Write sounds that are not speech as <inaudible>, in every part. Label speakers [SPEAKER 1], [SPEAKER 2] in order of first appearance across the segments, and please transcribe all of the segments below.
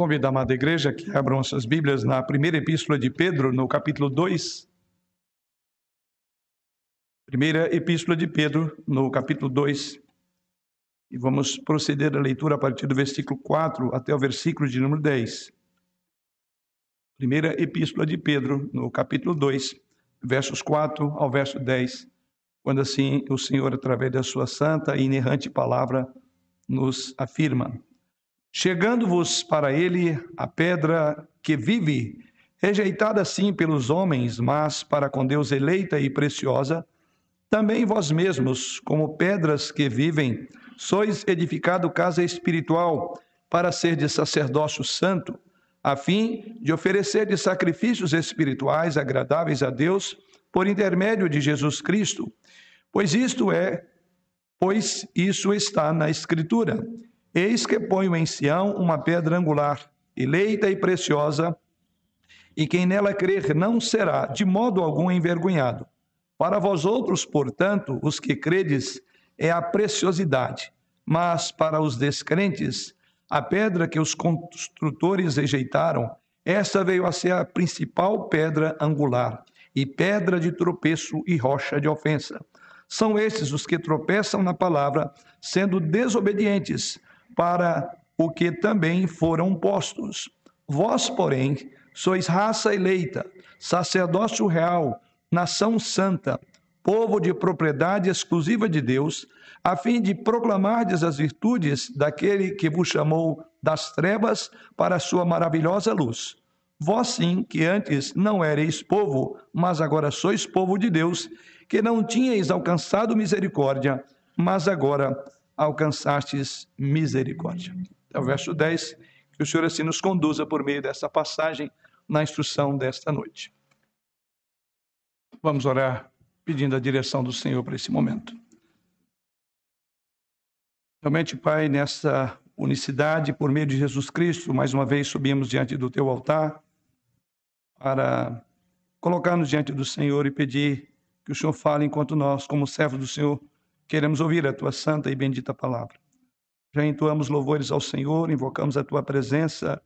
[SPEAKER 1] convidar a amada igreja que abram suas Bíblias na primeira epístola de Pedro, no capítulo 2. Primeira epístola de Pedro, no capítulo 2. E vamos proceder a leitura a partir do versículo 4 até o versículo de número 10. Primeira epístola de Pedro, no capítulo 2, versos 4 ao verso 10, quando assim o Senhor, através da sua santa e inerrante palavra, nos afirma: Chegando-vos para ele a pedra que vive, rejeitada sim pelos homens, mas para com Deus eleita e preciosa, também vós mesmos, como pedras que vivem, sois edificado casa espiritual para ser de sacerdócio santo, a fim de oferecer de sacrifícios espirituais agradáveis a Deus por intermédio de Jesus Cristo. Pois isto é, pois isso está na escritura. Eis que ponho em Sião uma pedra angular, eleita e preciosa, e quem nela crer não será de modo algum envergonhado. Para vós outros, portanto, os que credes, é a preciosidade, mas para os descrentes, a pedra que os construtores rejeitaram, esta veio a ser a principal pedra angular, e pedra de tropeço e rocha de ofensa. São esses os que tropeçam na palavra, sendo desobedientes, para o que também foram postos. Vós, porém, sois raça eleita, sacerdócio real, nação santa, povo de propriedade exclusiva de Deus, a fim de proclamardes as virtudes daquele que vos chamou das trevas para a sua maravilhosa luz. Vós sim, que antes não erais povo, mas agora sois povo de Deus, que não tinhais alcançado misericórdia, mas agora alcançastes misericórdia. É o verso 10, que o Senhor assim nos conduza por meio dessa passagem na instrução desta noite. Vamos orar pedindo a direção do Senhor para esse momento. Realmente, Pai, nessa unicidade, por meio de Jesus Cristo, mais uma vez subimos diante do teu altar para colocar-nos diante do Senhor e pedir que o Senhor fale enquanto nós, como servos do Senhor, Queremos ouvir a tua santa e bendita palavra. Já entoamos louvores ao Senhor, invocamos a tua presença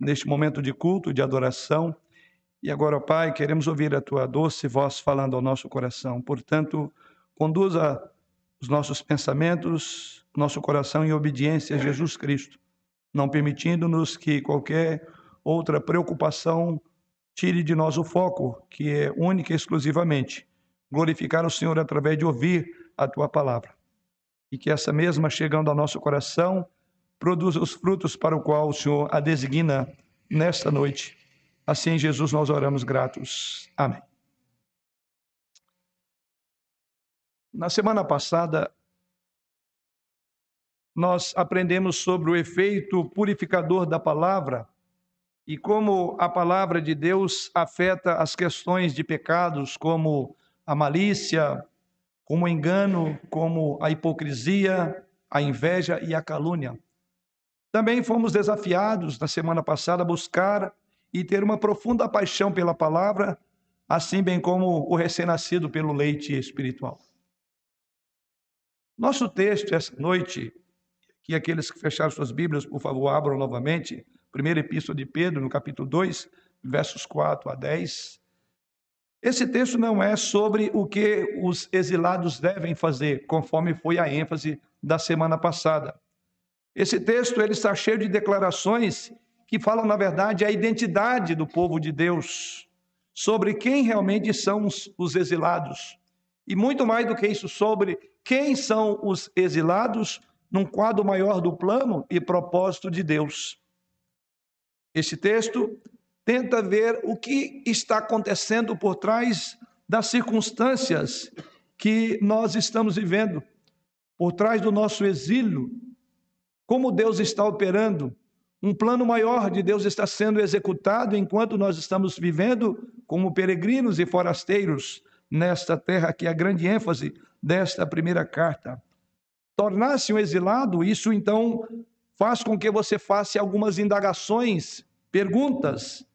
[SPEAKER 1] neste momento de culto, de adoração. E agora, ó Pai, queremos ouvir a tua doce voz falando ao nosso coração. Portanto, conduza os nossos pensamentos, nosso coração em obediência a Jesus Cristo, não permitindo-nos que qualquer outra preocupação tire de nós o foco, que é única e exclusivamente glorificar o Senhor através de ouvir a tua palavra. E que essa mesma, chegando ao nosso coração, produza os frutos para o qual o Senhor a designa nesta noite. Assim, Jesus, nós oramos gratos. Amém. Na semana passada, nós aprendemos sobre o efeito purificador da palavra e como a palavra de Deus afeta as questões de pecados como a malícia, como o engano, como a hipocrisia, a inveja e a calúnia. Também fomos desafiados na semana passada a buscar e ter uma profunda paixão pela palavra, assim bem como o recém-nascido pelo leite espiritual. Nosso texto essa noite, que aqueles que fecharam suas Bíblias, por favor, abram novamente, primeira epístola de Pedro, no capítulo 2, versos 4 a 10, esse texto não é sobre o que os exilados devem fazer, conforme foi a ênfase da semana passada. Esse texto ele está cheio de declarações que falam, na verdade, a identidade do povo de Deus, sobre quem realmente são os, os exilados. E muito mais do que isso, sobre quem são os exilados num quadro maior do plano e propósito de Deus. Esse texto tenta ver o que está acontecendo por trás das circunstâncias que nós estamos vivendo, por trás do nosso exílio, como Deus está operando. Um plano maior de Deus está sendo executado enquanto nós estamos vivendo como peregrinos e forasteiros nesta terra, que é a grande ênfase desta primeira carta. Tornar-se um exilado, isso então faz com que você faça algumas indagações, perguntas,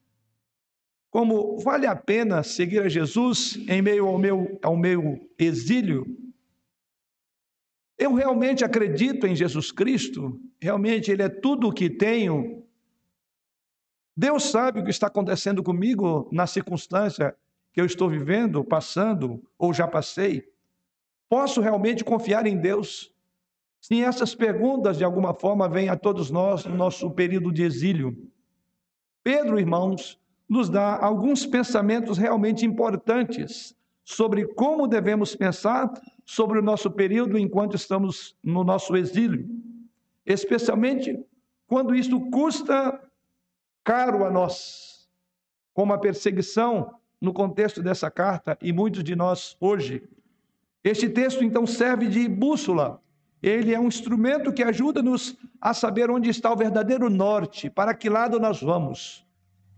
[SPEAKER 1] como vale a pena seguir a Jesus em meio ao meu, ao meu exílio? Eu realmente acredito em Jesus Cristo? Realmente Ele é tudo o que tenho? Deus sabe o que está acontecendo comigo na circunstância que eu estou vivendo, passando ou já passei. Posso realmente confiar em Deus? Sim, essas perguntas de alguma forma vêm a todos nós no nosso período de exílio. Pedro, irmãos, nos dá alguns pensamentos realmente importantes sobre como devemos pensar sobre o nosso período enquanto estamos no nosso exílio, especialmente quando isto custa caro a nós, como a perseguição no contexto dessa carta e muitos de nós hoje. Este texto então serve de bússola. Ele é um instrumento que ajuda-nos a saber onde está o verdadeiro norte, para que lado nós vamos.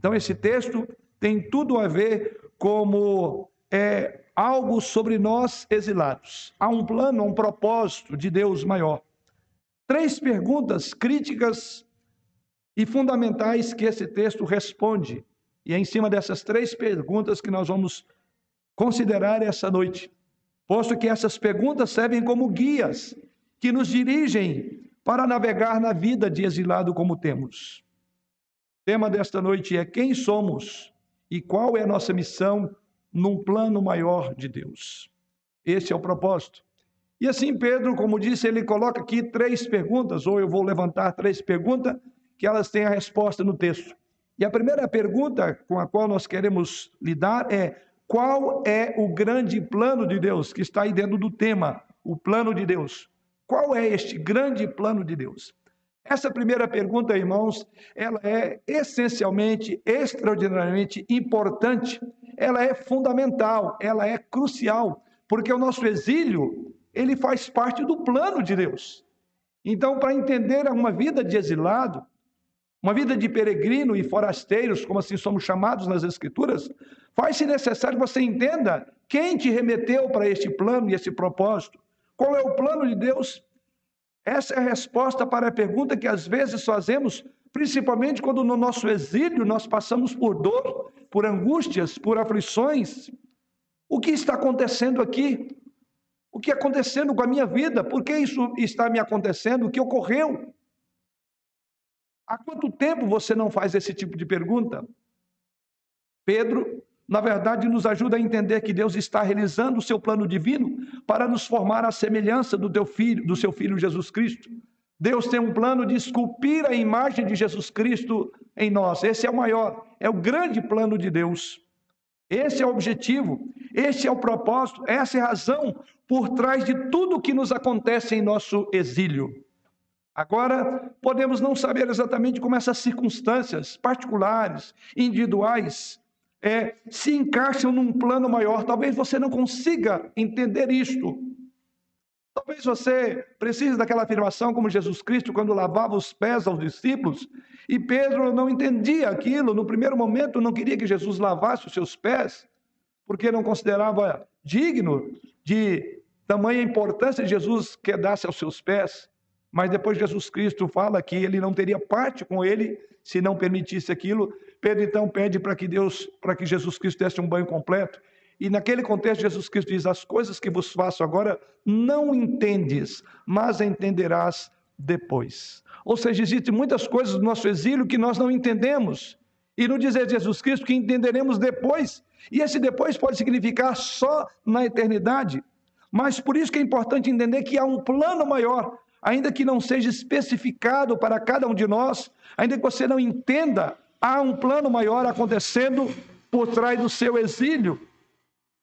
[SPEAKER 1] Então, esse texto tem tudo a ver como é, algo sobre nós exilados. Há um plano, um propósito de Deus maior. Três perguntas críticas e fundamentais que esse texto responde. E é em cima dessas três perguntas que nós vamos considerar essa noite. Posto que essas perguntas servem como guias que nos dirigem para navegar na vida de exilado como temos. Tema desta noite é quem somos e qual é a nossa missão num plano maior de Deus. Esse é o propósito. E assim, Pedro, como disse, ele coloca aqui três perguntas, ou eu vou levantar três perguntas, que elas têm a resposta no texto. E a primeira pergunta com a qual nós queremos lidar é: qual é o grande plano de Deus que está aí dentro do tema, o plano de Deus? Qual é este grande plano de Deus? Essa primeira pergunta, irmãos, ela é essencialmente, extraordinariamente importante, ela é fundamental, ela é crucial, porque o nosso exílio, ele faz parte do plano de Deus. Então, para entender uma vida de exilado, uma vida de peregrino e forasteiros, como assim somos chamados nas Escrituras, faz-se necessário que você entenda quem te remeteu para este plano e esse propósito. Qual é o plano de Deus? Essa é a resposta para a pergunta que às vezes fazemos, principalmente quando no nosso exílio nós passamos por dor, por angústias, por aflições. O que está acontecendo aqui? O que está acontecendo com a minha vida? Por que isso está me acontecendo? O que ocorreu? Há quanto tempo você não faz esse tipo de pergunta? Pedro, na verdade, nos ajuda a entender que Deus está realizando o seu plano divino para nos formar à semelhança do teu filho, do seu filho Jesus Cristo. Deus tem um plano de esculpir a imagem de Jesus Cristo em nós. Esse é o maior, é o grande plano de Deus. Esse é o objetivo, esse é o propósito, essa é a razão por trás de tudo o que nos acontece em nosso exílio. Agora, podemos não saber exatamente como essas circunstâncias particulares, individuais, é, se encaixam num plano maior. Talvez você não consiga entender isto. Talvez você precise daquela afirmação, como Jesus Cristo, quando lavava os pés aos discípulos, e Pedro não entendia aquilo. No primeiro momento, não queria que Jesus lavasse os seus pés, porque não considerava digno de tamanha importância Jesus quedasse aos seus pés. Mas depois Jesus Cristo fala que ele não teria parte com ele se não permitisse aquilo. Pedro então pede para que Deus, para que Jesus Cristo desse um banho completo. E naquele contexto, Jesus Cristo diz: As coisas que vos faço agora não entendes, mas entenderás depois. Ou seja, existem muitas coisas do nosso exílio que nós não entendemos. E no dizer Jesus Cristo que entenderemos depois. E esse depois pode significar só na eternidade. Mas por isso que é importante entender que há um plano maior ainda que não seja especificado para cada um de nós, ainda que você não entenda, há um plano maior acontecendo por trás do seu exílio.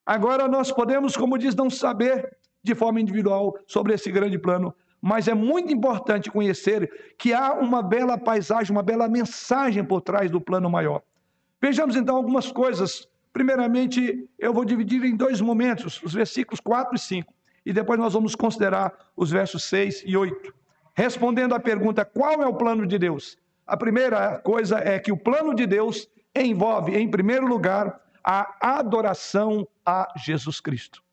[SPEAKER 1] Agora nós podemos, como diz, não saber de forma individual sobre esse grande plano, mas é muito importante conhecer que há uma bela paisagem, uma bela mensagem por trás do plano maior. Vejamos então algumas coisas. Primeiramente, eu vou dividir em dois momentos, os versículos 4 e 5 e depois nós vamos considerar os versos 6 e 8. Respondendo à pergunta: qual é o plano de Deus? A primeira coisa é que o plano de Deus envolve, em primeiro lugar, a adoração a Jesus Cristo.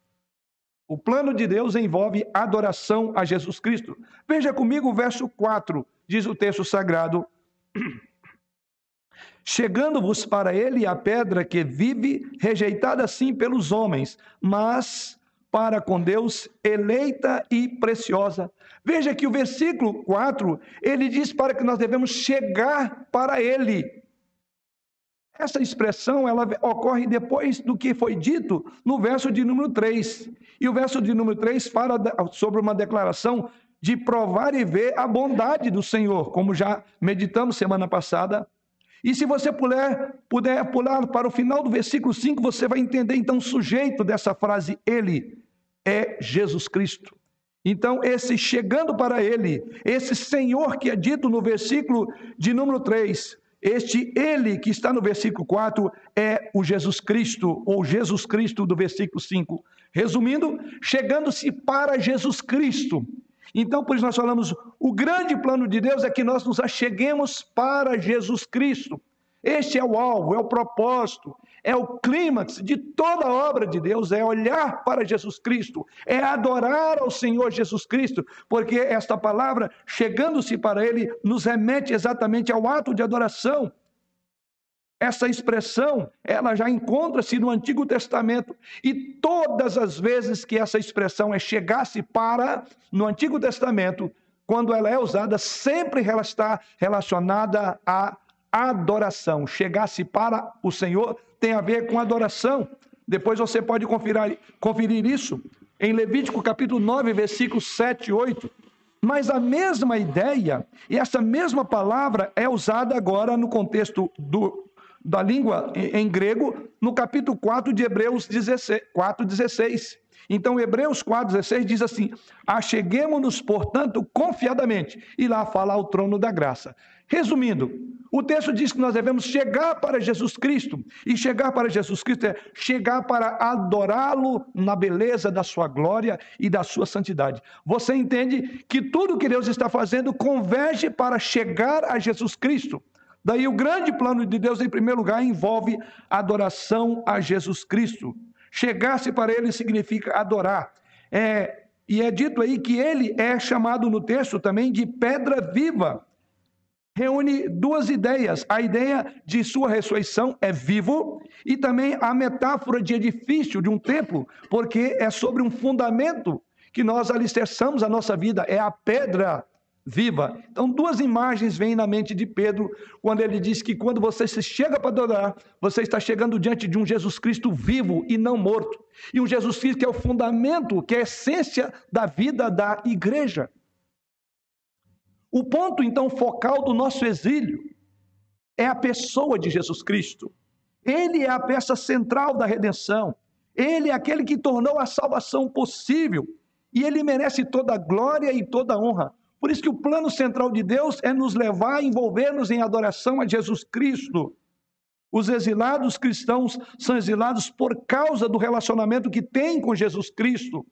[SPEAKER 1] O plano de Deus envolve adoração a Jesus Cristo. Veja comigo o verso 4, diz o texto sagrado: <clears throat> Chegando-vos para ele a pedra que vive, rejeitada assim pelos homens, mas para com Deus, eleita e preciosa. Veja que o versículo 4, ele diz para que nós devemos chegar para Ele. Essa expressão ela ocorre depois do que foi dito no verso de número 3. E o verso de número 3 fala sobre uma declaração de provar e ver a bondade do Senhor, como já meditamos semana passada. E se você puder, puder pular para o final do versículo 5, você vai entender então o sujeito dessa frase, ele é Jesus Cristo. Então, esse chegando para ele, esse Senhor que é dito no versículo de número 3, este ele que está no versículo 4 é o Jesus Cristo, ou Jesus Cristo do versículo 5. Resumindo, chegando-se para Jesus Cristo. Então, por isso nós falamos, o grande plano de Deus é que nós nos acheguemos para Jesus Cristo. Este é o alvo, é o propósito, é o clímax de toda a obra de Deus, é olhar para Jesus Cristo, é adorar ao Senhor Jesus Cristo, porque esta palavra, chegando-se para Ele, nos remete exatamente ao ato de adoração. Essa expressão, ela já encontra-se no Antigo Testamento, e todas as vezes que essa expressão é chegar-se para, no Antigo Testamento, quando ela é usada, sempre ela está relacionada à adoração. Chegar-se para o Senhor tem a ver com adoração. Depois você pode conferir, conferir isso em Levítico capítulo 9, versículos 7 e 8. Mas a mesma ideia e essa mesma palavra é usada agora no contexto do, da língua em, grego, no capítulo 4 de Hebreus 16, 4, 16. Então, Hebreus 4,16 diz assim: Acheguemos-nos, portanto, confiadamente, e lá fala ao trono da graça. Resumindo, o texto diz que nós devemos chegar para Jesus Cristo, e chegar para Jesus Cristo é chegar para adorá-lo na beleza da sua glória e da sua santidade. Você entende que tudo que Deus está fazendo converge para chegar a Jesus Cristo. Daí o grande plano de Deus, em primeiro lugar, envolve adoração a Jesus Cristo. Chegar-se para ele significa adorar. É, e é dito aí que ele é chamado no texto também de pedra viva reúne duas ideias. A ideia de sua ressurreição é vivo e também a metáfora de edifício de um templo, porque é sobre um fundamento que nós alicerçamos a nossa vida, é a pedra viva. Então, duas imagens vêm na mente de Pedro quando ele diz que quando você se chega para adorar, você está chegando diante de um Jesus Cristo vivo e não morto. E um Jesus Cristo que é o fundamento, que é a essência da vida da igreja. O ponto, então, focal do nosso exílio é a pessoa de Jesus Cristo. Ele é a peça central da redenção. Ele é aquele que tornou a salvação possível. E ele merece toda a glória e toda a honra. Por isso que o plano central de Deus é nos levar a envolver-nos em adoração a Jesus Cristo. Os exilados cristãos são exilados por causa do relacionamento que têm com Jesus Cristo.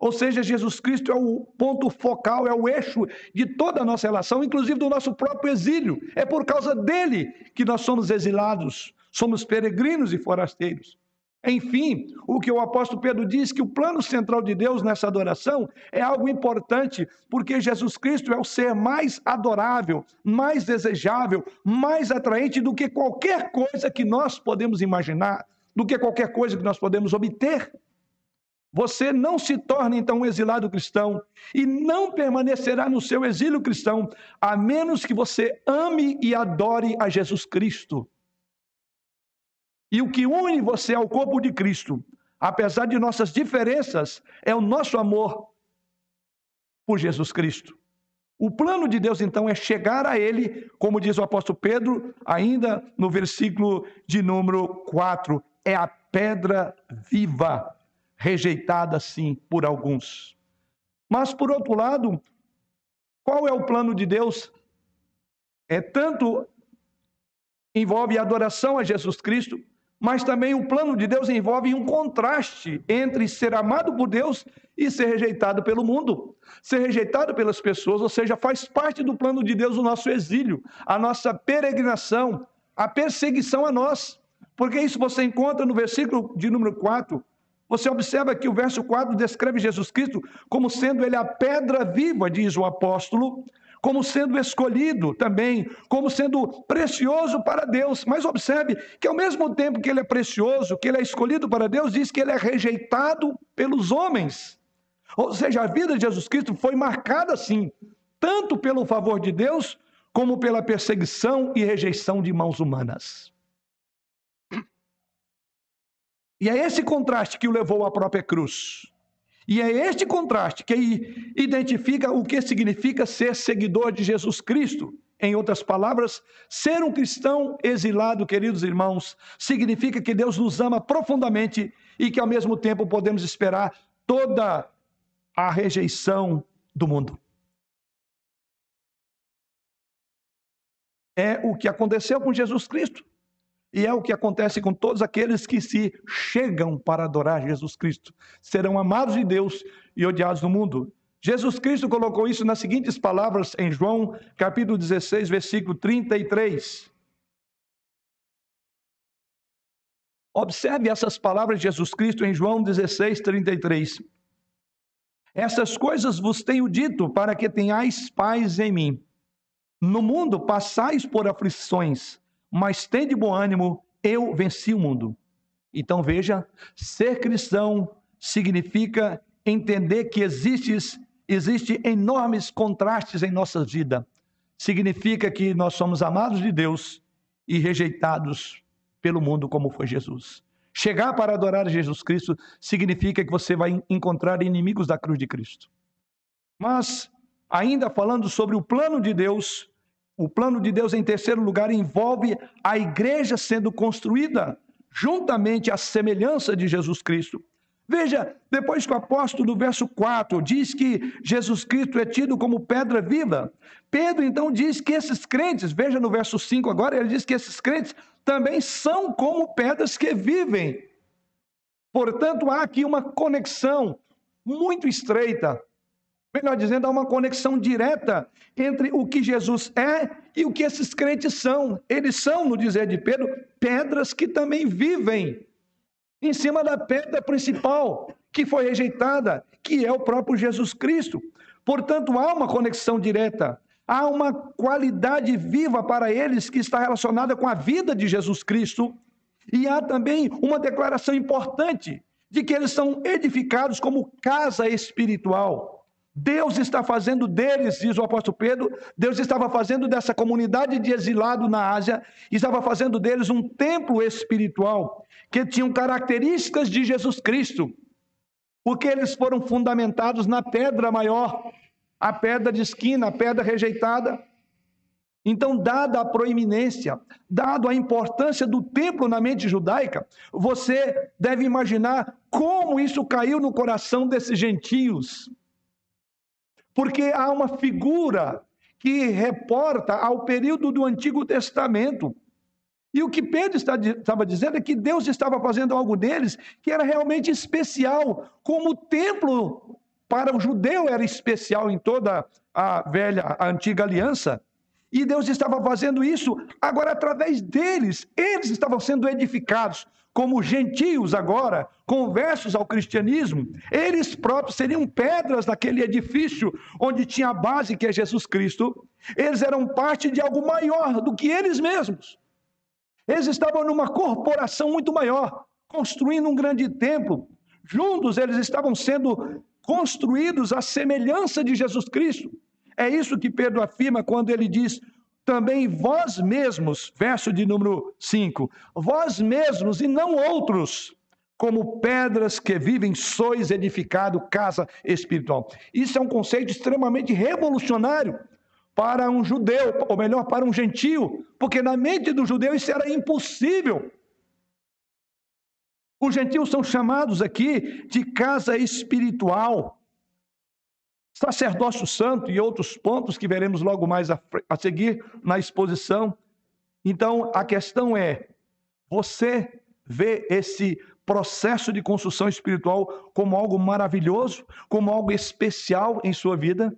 [SPEAKER 1] Ou seja, Jesus Cristo é o ponto focal, é o eixo de toda a nossa relação, inclusive do nosso próprio exílio. É por causa dele que nós somos exilados, somos peregrinos e forasteiros. Enfim, o que o apóstolo Pedro diz que o plano central de Deus nessa adoração é algo importante, porque Jesus Cristo é o ser mais adorável, mais desejável, mais atraente do que qualquer coisa que nós podemos imaginar, do que qualquer coisa que nós podemos obter. Você não se torna então um exilado cristão e não permanecerá no seu exílio cristão, a menos que você ame e adore a Jesus Cristo. E o que une você ao corpo de Cristo, apesar de nossas diferenças, é o nosso amor por Jesus Cristo. O plano de Deus, então, é chegar a Ele, como diz o apóstolo Pedro, ainda no versículo de número 4, é a pedra viva rejeitada sim por alguns. Mas por outro lado, qual é o plano de Deus? É tanto envolve a adoração a Jesus Cristo, mas também o plano de Deus envolve um contraste entre ser amado por Deus e ser rejeitado pelo mundo, ser rejeitado pelas pessoas, ou seja, faz parte do plano de Deus o nosso exílio, a nossa peregrinação, a perseguição a nós. Porque isso você encontra no versículo de número 4, você observa que o verso 4 descreve Jesus Cristo como sendo ele a pedra viva, diz o apóstolo, como sendo escolhido também, como sendo precioso para Deus. Mas observe que ao mesmo tempo que ele é precioso, que ele é escolhido para Deus, diz que ele é rejeitado pelos homens. Ou seja, a vida de Jesus Cristo foi marcada assim, tanto pelo favor de Deus, como pela perseguição e rejeição de mãos humanas. E é esse contraste que o levou à própria cruz. E é este contraste que identifica o que significa ser seguidor de Jesus Cristo. Em outras palavras, ser um cristão exilado, queridos irmãos, significa que Deus nos ama profundamente e que ao mesmo tempo podemos esperar toda a rejeição do mundo. É o que aconteceu com Jesus Cristo. E é o que acontece com todos aqueles que se chegam para adorar Jesus Cristo. Serão amados de Deus e odiados no mundo. Jesus Cristo colocou isso nas seguintes palavras em João, capítulo 16, versículo 33. Observe essas palavras de Jesus Cristo em João 16, 33. Essas coisas vos tenho dito para que tenhais paz em mim. No mundo passais por aflições, mas tem de bom ânimo, eu venci o mundo. Então veja, ser cristão significa entender que existem existe enormes contrastes em nossa vida. Significa que nós somos amados de Deus e rejeitados pelo mundo como foi Jesus. Chegar para adorar Jesus Cristo significa que você vai encontrar inimigos da cruz de Cristo. Mas ainda falando sobre o plano de Deus, o plano de Deus, em terceiro lugar, envolve a igreja sendo construída juntamente à semelhança de Jesus Cristo. Veja, depois que o apóstolo, no verso 4, diz que Jesus Cristo é tido como pedra viva, Pedro então diz que esses crentes, veja no verso 5 agora, ele diz que esses crentes também são como pedras que vivem. Portanto, há aqui uma conexão muito estreita Melhor dizendo, há uma conexão direta entre o que Jesus é e o que esses crentes são. Eles são, no dizer de Pedro, pedras que também vivem em cima da pedra principal que foi rejeitada, que é o próprio Jesus Cristo. Portanto, há uma conexão direta, há uma qualidade viva para eles que está relacionada com a vida de Jesus Cristo, e há também uma declaração importante de que eles são edificados como casa espiritual. Deus está fazendo deles, diz o apóstolo Pedro, Deus estava fazendo dessa comunidade de exilado na Ásia, estava fazendo deles um templo espiritual, que tinham características de Jesus Cristo, porque eles foram fundamentados na pedra maior, a pedra de esquina, a pedra rejeitada. Então, dada a proeminência, dado a importância do templo na mente judaica, você deve imaginar como isso caiu no coração desses gentios porque há uma figura que reporta ao período do Antigo Testamento. E o que Pedro estava dizendo é que Deus estava fazendo algo deles que era realmente especial, como o templo para o judeu era especial em toda a velha, a antiga aliança. E Deus estava fazendo isso agora através deles. Eles estavam sendo edificados como gentios agora, conversos ao cristianismo, eles próprios seriam pedras daquele edifício onde tinha a base que é Jesus Cristo. Eles eram parte de algo maior do que eles mesmos. Eles estavam numa corporação muito maior, construindo um grande templo. Juntos eles estavam sendo construídos à semelhança de Jesus Cristo. É isso que Pedro afirma quando ele diz: também vós mesmos, verso de número 5, vós mesmos e não outros, como pedras que vivem, sois edificado casa espiritual. Isso é um conceito extremamente revolucionário para um judeu, ou melhor, para um gentio, porque na mente do judeu isso era impossível. Os gentios são chamados aqui de casa espiritual sacerdócio santo e outros pontos que veremos logo mais a, a seguir na exposição. Então, a questão é: você vê esse processo de construção espiritual como algo maravilhoso, como algo especial em sua vida?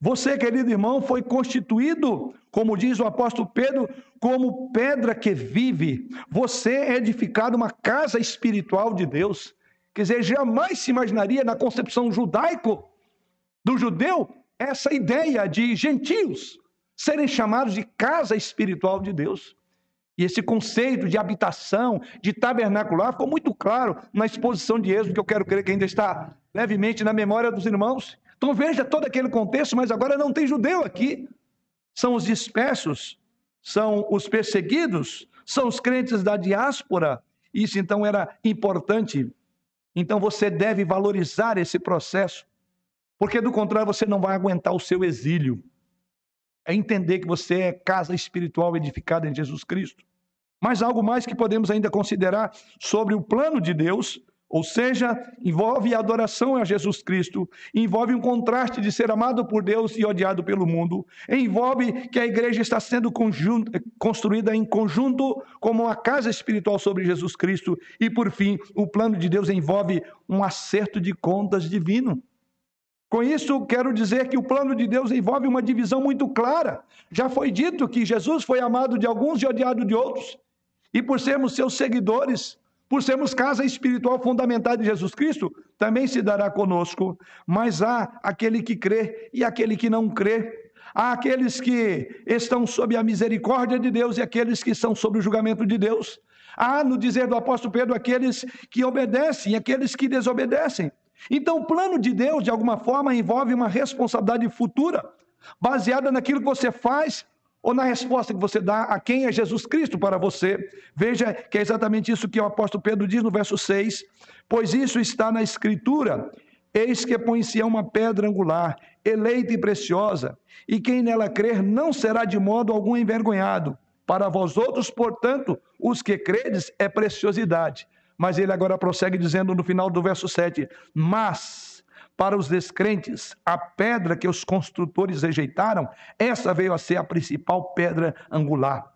[SPEAKER 1] Você, querido irmão, foi constituído, como diz o apóstolo Pedro, como pedra que vive. Você é edificado uma casa espiritual de Deus. Quer dizer, jamais se imaginaria na concepção judaico do judeu essa ideia de gentios serem chamados de casa espiritual de Deus. E esse conceito de habitação, de tabernacular, ficou muito claro na exposição de Êxodo, que eu quero crer que ainda está levemente na memória dos irmãos. Então veja todo aquele contexto, mas agora não tem judeu aqui. São os dispersos, são os perseguidos, são os crentes da diáspora. Isso então era importante. Então você deve valorizar esse processo, porque do contrário você não vai aguentar o seu exílio. É entender que você é casa espiritual edificada em Jesus Cristo. Mas algo mais que podemos ainda considerar sobre o plano de Deus ou seja, envolve a adoração a Jesus Cristo, envolve um contraste de ser amado por Deus e odiado pelo mundo, envolve que a igreja está sendo conjunto, construída em conjunto como uma casa espiritual sobre Jesus Cristo, e por fim, o plano de Deus envolve um acerto de contas divino. Com isso, quero dizer que o plano de Deus envolve uma divisão muito clara. Já foi dito que Jesus foi amado de alguns e odiado de outros, e por sermos seus seguidores, por sermos casa espiritual fundamentada em Jesus Cristo, também se dará conosco. Mas há aquele que crê e aquele que não crê. Há aqueles que estão sob a misericórdia de Deus e aqueles que são sob o julgamento de Deus. Há, no dizer do apóstolo Pedro, aqueles que obedecem e aqueles que desobedecem. Então, o plano de Deus, de alguma forma, envolve uma responsabilidade futura, baseada naquilo que você faz ou na resposta que você dá a quem é Jesus Cristo para você. Veja que é exatamente isso que o apóstolo Pedro diz no verso 6: Pois isso está na Escritura. Eis que põe-se uma pedra angular, eleita e preciosa, e quem nela crer não será de modo algum envergonhado. Para vós outros, portanto, os que credes é preciosidade. Mas ele agora prossegue dizendo no final do verso 7: Mas para os descrentes, a pedra que os construtores rejeitaram, essa veio a ser a principal pedra angular.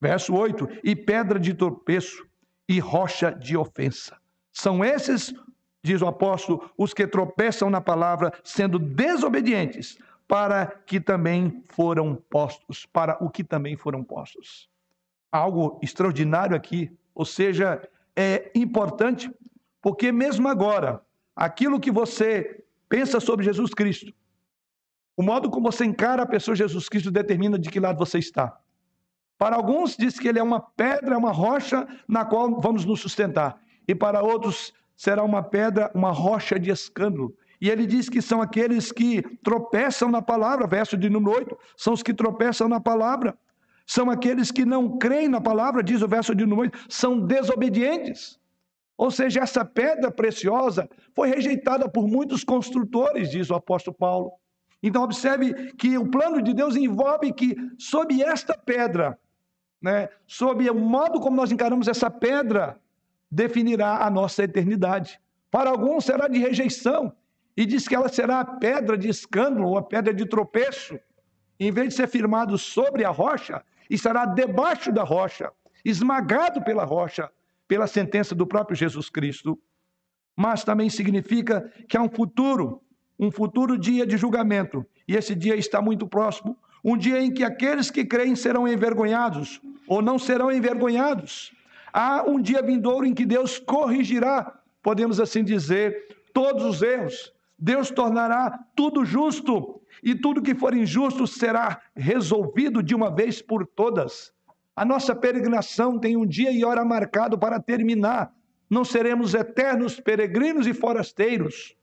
[SPEAKER 1] Verso 8: e pedra de tropeço e rocha de ofensa. São esses, diz o apóstolo, os que tropeçam na palavra, sendo desobedientes, para que também foram postos, para o que também foram postos. Algo extraordinário aqui, ou seja, é importante, porque mesmo agora, aquilo que você pensa sobre Jesus Cristo, o modo como você encara a pessoa Jesus Cristo determina de que lado você está. Para alguns, diz que ele é uma pedra, uma rocha na qual vamos nos sustentar. E para outros, será uma pedra, uma rocha de escândalo. E ele diz que são aqueles que tropeçam na palavra, verso de número 8, são os que tropeçam na palavra. São aqueles que não creem na palavra, diz o verso de número 8, são desobedientes. Ou seja, essa pedra preciosa foi rejeitada por muitos construtores, diz o apóstolo Paulo. Então, observe que o plano de Deus envolve que, sob esta pedra, né, sob o modo como nós encaramos essa pedra, definirá a nossa eternidade. Para alguns será de rejeição, e diz que ela será a pedra de escândalo, ou a pedra de tropeço. Em vez de ser firmado sobre a rocha, estará debaixo da rocha, esmagado pela rocha, pela sentença do próprio Jesus Cristo, mas também significa que há um futuro, um futuro dia de julgamento, e esse dia está muito próximo um dia em que aqueles que creem serão envergonhados ou não serão envergonhados. Há um dia vindouro em que Deus corrigirá, podemos assim dizer, todos os erros. Deus tornará tudo justo e tudo que for injusto será resolvido de uma vez por todas. A nossa peregrinação tem um dia e hora marcado para terminar. Não seremos eternos peregrinos e forasteiros.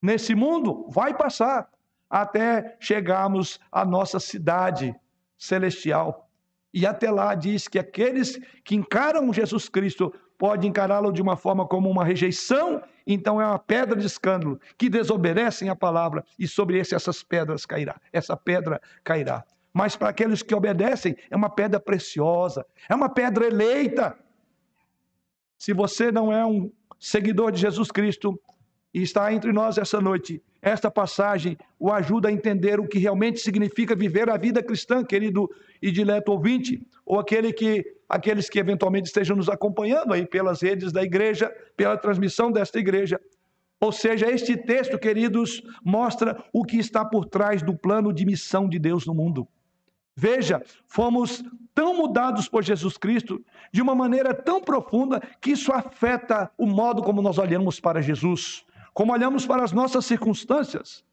[SPEAKER 1] Nesse mundo vai passar até chegarmos à nossa cidade celestial. E até lá diz que aqueles que encaram Jesus Cristo podem encará-lo de uma forma como uma rejeição, então é uma pedra de escândalo, que desobedecem a palavra, e sobre esse essas pedras cairá. Essa pedra cairá mas para aqueles que obedecem, é uma pedra preciosa, é uma pedra eleita. Se você não é um seguidor de Jesus Cristo e está entre nós essa noite, esta passagem o ajuda a entender o que realmente significa viver a vida cristã, querido e dileto ouvinte, ou aquele que, aqueles que eventualmente estejam nos acompanhando aí pelas redes da igreja, pela transmissão desta igreja. Ou seja, este texto, queridos, mostra o que está por trás do plano de missão de Deus no mundo. Veja, fomos tão mudados por Jesus Cristo de uma maneira tão profunda que isso afeta o modo como nós olhamos para Jesus, como olhamos para as nossas circunstâncias.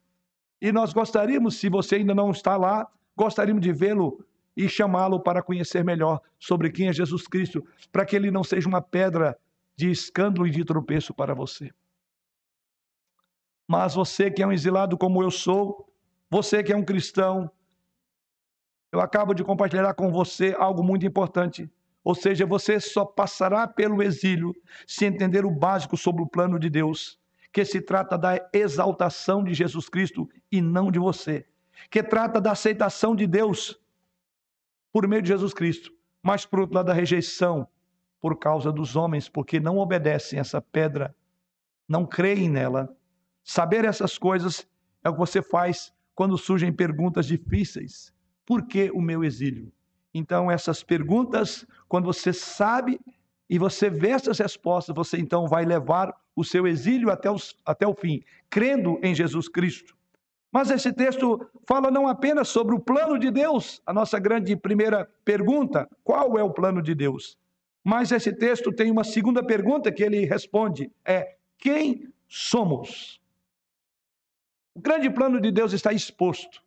[SPEAKER 1] E nós gostaríamos, se você ainda não está lá, gostaríamos de vê-lo e chamá-lo para conhecer melhor sobre quem é Jesus Cristo, para que ele não seja uma pedra de escândalo e de tropeço para você. Mas você que é um exilado como eu sou, você que é um cristão, eu acabo de compartilhar com você algo muito importante. Ou seja, você só passará pelo exílio se entender o básico sobre o plano de Deus, que se trata da exaltação de Jesus Cristo e não de você, que trata da aceitação de Deus por meio de Jesus Cristo, mas por outro lado da rejeição por causa dos homens, porque não obedecem essa pedra, não creem nela. Saber essas coisas é o que você faz quando surgem perguntas difíceis. Por que o meu exílio? Então, essas perguntas, quando você sabe e você vê essas respostas, você então vai levar o seu exílio até, os, até o fim, crendo em Jesus Cristo. Mas esse texto fala não apenas sobre o plano de Deus, a nossa grande primeira pergunta: qual é o plano de Deus? Mas esse texto tem uma segunda pergunta que ele responde: é quem somos? O grande plano de Deus está exposto.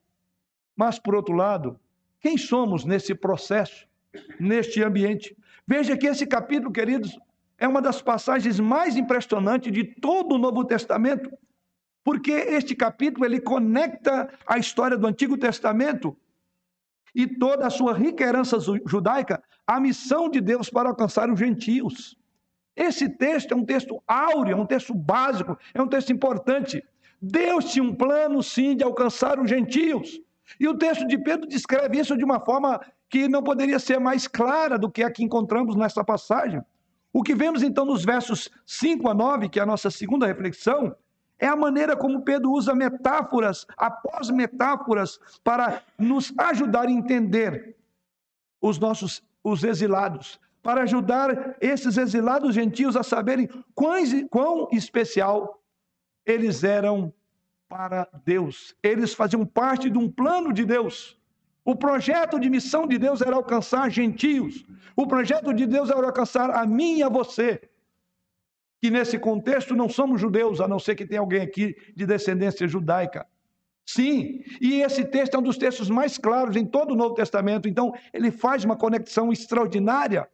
[SPEAKER 1] Mas, por outro lado, quem somos nesse processo, neste ambiente? Veja que esse capítulo, queridos, é uma das passagens mais impressionantes de todo o Novo Testamento, porque este capítulo ele conecta a história do Antigo Testamento e toda a sua rica herança judaica à missão de Deus para alcançar os gentios. Esse texto é um texto áureo, é um texto básico, é um texto importante. Deus tinha um plano, sim, de alcançar os gentios. E o texto de Pedro descreve isso de uma forma que não poderia ser mais clara do que a que encontramos nessa passagem. O que vemos então nos versos 5 a 9, que é a nossa segunda reflexão, é a maneira como Pedro usa metáforas após metáforas para nos ajudar a entender os nossos os exilados, para ajudar esses exilados gentios a saberem quão, quão especial eles eram para Deus. Eles faziam parte de um plano de Deus. O projeto de missão de Deus era alcançar gentios. O projeto de Deus era alcançar a mim e a você. Que nesse contexto não somos judeus, a não ser que tenha alguém aqui de descendência judaica. Sim, e esse texto é um dos textos mais claros em todo o Novo Testamento. Então, ele faz uma conexão extraordinária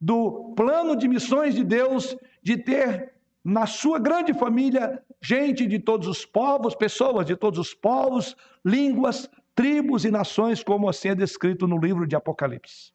[SPEAKER 1] do plano de missões de Deus de ter na sua grande família gente de todos os povos, pessoas de todos os povos, línguas, tribos e nações, como assim é descrito no livro de Apocalipse.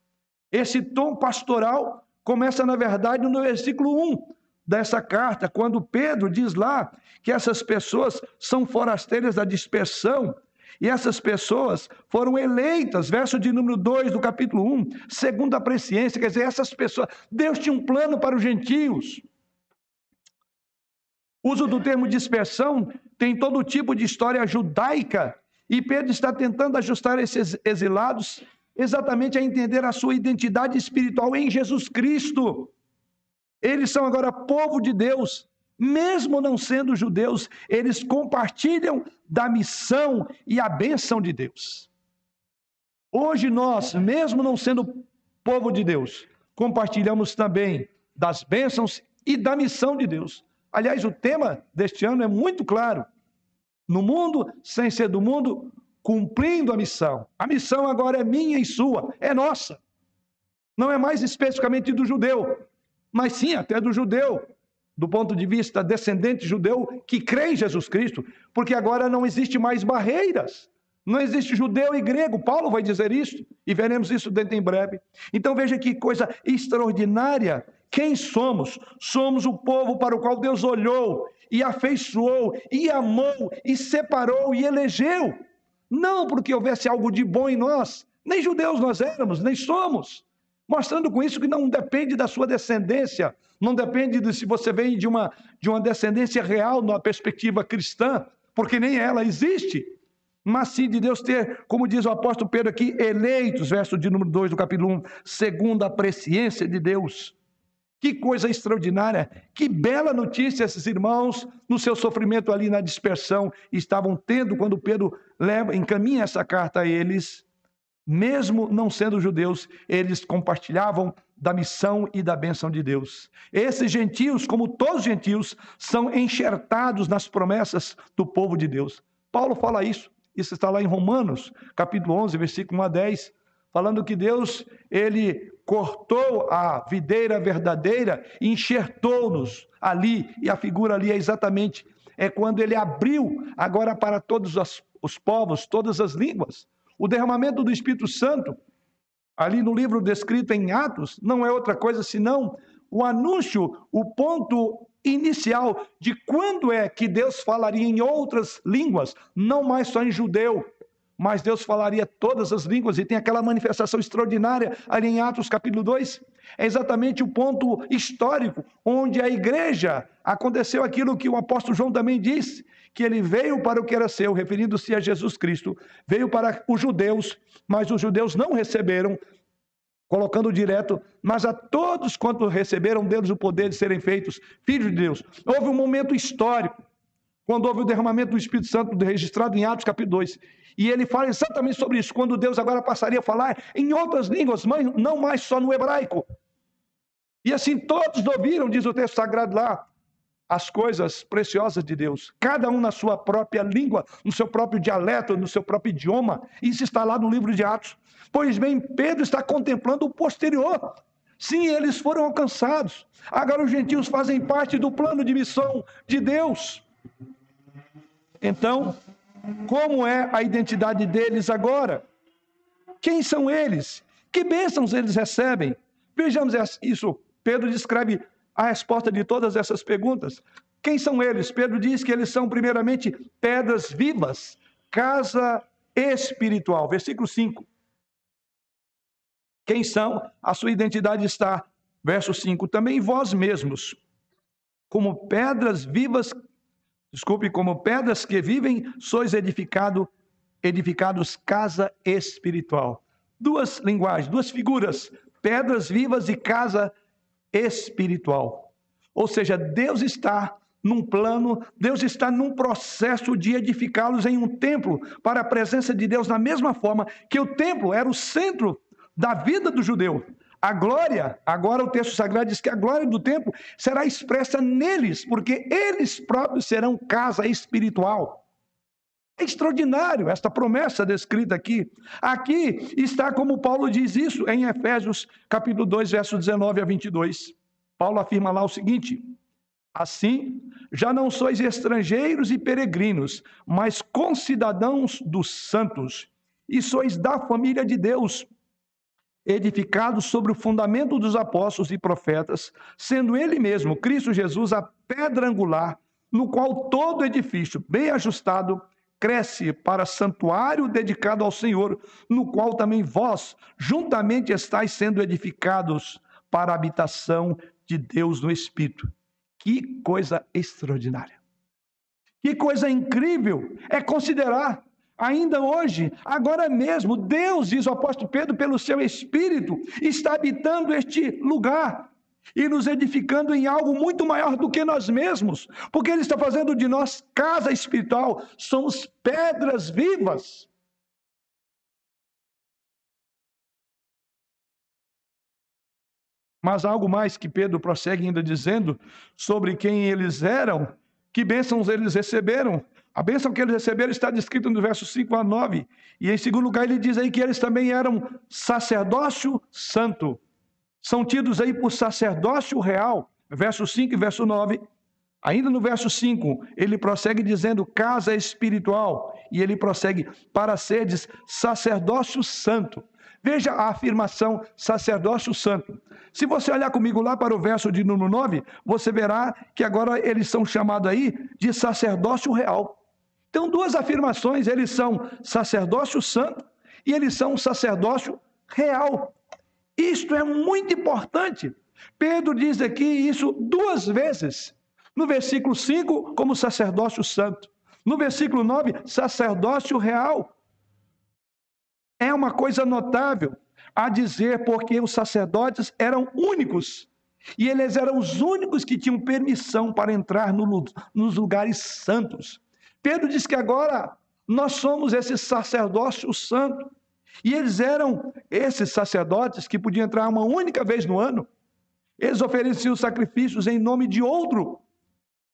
[SPEAKER 1] Esse tom pastoral começa, na verdade, no versículo 1 dessa carta, quando Pedro diz lá que essas pessoas são forasteiras da dispersão e essas pessoas foram eleitas, verso de número 2 do capítulo 1, segundo a presciência, quer dizer, essas pessoas, Deus tinha um plano para os gentios. O uso do termo dispersão tem todo tipo de história judaica, e Pedro está tentando ajustar esses exilados exatamente a entender a sua identidade espiritual em Jesus Cristo. Eles são agora povo de Deus, mesmo não sendo judeus, eles compartilham da missão e a bênção de Deus. Hoje nós, mesmo não sendo povo de Deus, compartilhamos também das bênçãos e da missão de Deus. Aliás, o tema deste ano é muito claro. No mundo, sem ser do mundo, cumprindo a missão. A missão agora é minha e sua, é nossa. Não é mais especificamente do judeu, mas sim até do judeu, do ponto de vista descendente judeu que crê em Jesus Cristo, porque agora não existe mais barreiras. Não existe judeu e grego. Paulo vai dizer isso e veremos isso dentro em breve. Então veja que coisa extraordinária quem somos? Somos o povo para o qual Deus olhou e afeiçoou e amou e separou e elegeu. Não porque houvesse algo de bom em nós, nem judeus nós éramos, nem somos. Mostrando com isso que não depende da sua descendência, não depende de se você vem de uma, de uma descendência real na perspectiva cristã, porque nem ela existe. Mas sim de Deus ter, como diz o apóstolo Pedro aqui, eleitos, verso de número 2 do capítulo 1, segundo a presciência de Deus que coisa extraordinária, que bela notícia esses irmãos, no seu sofrimento ali na dispersão, estavam tendo quando Pedro leva, encaminha essa carta a eles. Mesmo não sendo judeus, eles compartilhavam da missão e da bênção de Deus. Esses gentios, como todos os gentios, são enxertados nas promessas do povo de Deus. Paulo fala isso, isso está lá em Romanos, capítulo 11, versículo 1 a 10 falando que Deus, ele cortou a videira verdadeira e enxertou-nos ali, e a figura ali é exatamente é quando ele abriu agora para todos os, os povos, todas as línguas. O derramamento do Espírito Santo ali no livro descrito em Atos, não é outra coisa senão o anúncio, o ponto inicial de quando é que Deus falaria em outras línguas, não mais só em judeu, mas Deus falaria todas as línguas e tem aquela manifestação extraordinária ali em Atos capítulo 2. É exatamente o ponto histórico onde a igreja aconteceu aquilo que o apóstolo João também disse, que ele veio para o que era seu, referindo-se a Jesus Cristo, veio para os judeus, mas os judeus não receberam, colocando direto, mas a todos quanto receberam deles o poder de serem feitos filhos de Deus. Houve um momento histórico, quando houve o derramamento do Espírito Santo registrado em Atos capítulo 2. E ele fala exatamente sobre isso, quando Deus agora passaria a falar em outras línguas, não mais só no hebraico. E assim todos ouviram, diz o texto sagrado lá, as coisas preciosas de Deus, cada um na sua própria língua, no seu próprio dialeto, no seu próprio idioma. Isso está lá no livro de Atos. Pois bem, Pedro está contemplando o posterior. Sim, eles foram alcançados. Agora os gentios fazem parte do plano de missão de Deus. Então, como é a identidade deles agora? Quem são eles? Que bênçãos eles recebem? Vejamos isso. Pedro descreve a resposta de todas essas perguntas. Quem são eles? Pedro diz que eles são, primeiramente, pedras vivas, casa espiritual. Versículo 5. Quem são? A sua identidade está, verso 5, também vós mesmos, como pedras vivas, desculpe, como pedras que vivem, sois edificado, edificados casa espiritual. Duas linguagens, duas figuras, pedras vivas e casa espiritual. Ou seja, Deus está num plano, Deus está num processo de edificá-los em um templo para a presença de Deus, da mesma forma que o templo era o centro da vida do judeu. A glória, agora o texto sagrado diz que a glória do templo será expressa neles, porque eles próprios serão casa espiritual. É extraordinário esta promessa descrita aqui. Aqui está como Paulo diz isso em Efésios capítulo 2, verso 19 a 22. Paulo afirma lá o seguinte: Assim, já não sois estrangeiros e peregrinos, mas concidadãos dos santos, e sois da família de Deus, edificados sobre o fundamento dos apóstolos e profetas, sendo ele mesmo, Cristo Jesus, a pedra angular, no qual todo edifício bem ajustado cresce para santuário dedicado ao Senhor, no qual também vós juntamente estáis sendo edificados para a habitação de Deus no Espírito. Que coisa extraordinária. Que coisa incrível é considerar Ainda hoje, agora mesmo, Deus, diz o apóstolo Pedro, pelo seu Espírito, está habitando este lugar e nos edificando em algo muito maior do que nós mesmos, porque Ele está fazendo de nós casa espiritual, somos pedras vivas. Mas algo mais que Pedro prossegue ainda dizendo sobre quem eles eram, que bênçãos eles receberam. A bênção que eles receberam está descrita no verso 5 a 9. E em segundo lugar, ele diz aí que eles também eram sacerdócio santo. São tidos aí por sacerdócio real. Verso 5 e verso 9. Ainda no verso 5, ele prossegue dizendo casa espiritual. E ele prossegue para seres sacerdócio santo. Veja a afirmação sacerdócio santo. Se você olhar comigo lá para o verso de número 9, você verá que agora eles são chamados aí de sacerdócio real. Então, duas afirmações: eles são sacerdócio santo e eles são sacerdócio real. Isto é muito importante. Pedro diz aqui isso duas vezes. No versículo 5, como sacerdócio santo. No versículo 9, sacerdócio real. É uma coisa notável a dizer porque os sacerdotes eram únicos. E eles eram os únicos que tinham permissão para entrar no, nos lugares santos. Pedro diz que agora nós somos esse sacerdócio santo. E eles eram esses sacerdotes que podiam entrar uma única vez no ano. Eles ofereciam sacrifícios em nome de outro.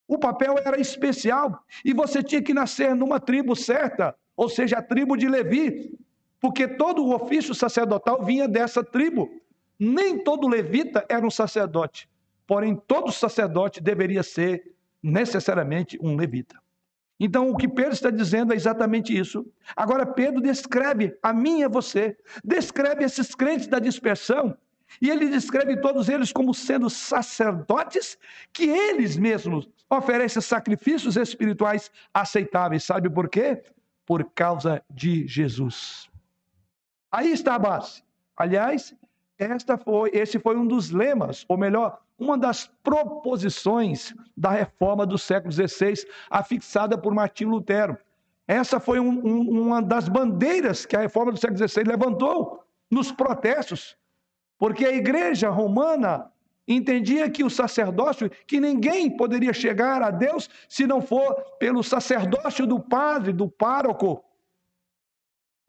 [SPEAKER 1] O papel era especial e você tinha que nascer numa tribo certa, ou seja, a tribo de Levi, porque todo o ofício sacerdotal vinha dessa tribo. Nem todo levita era um sacerdote, porém todo sacerdote deveria ser necessariamente um levita. Então, o que Pedro está dizendo é exatamente isso. Agora, Pedro descreve a mim e a você, descreve esses crentes da dispersão, e ele descreve todos eles como sendo sacerdotes que eles mesmos oferecem sacrifícios espirituais aceitáveis. Sabe por quê? Por causa de Jesus. Aí está a base. Aliás, esta foi, esse foi um dos lemas, ou melhor, uma das proposições da reforma do século XVI, afixada por Martim Lutero. Essa foi um, um, uma das bandeiras que a reforma do século XVI levantou nos protestos, porque a igreja romana entendia que o sacerdócio, que ninguém poderia chegar a Deus se não for pelo sacerdócio do padre, do pároco.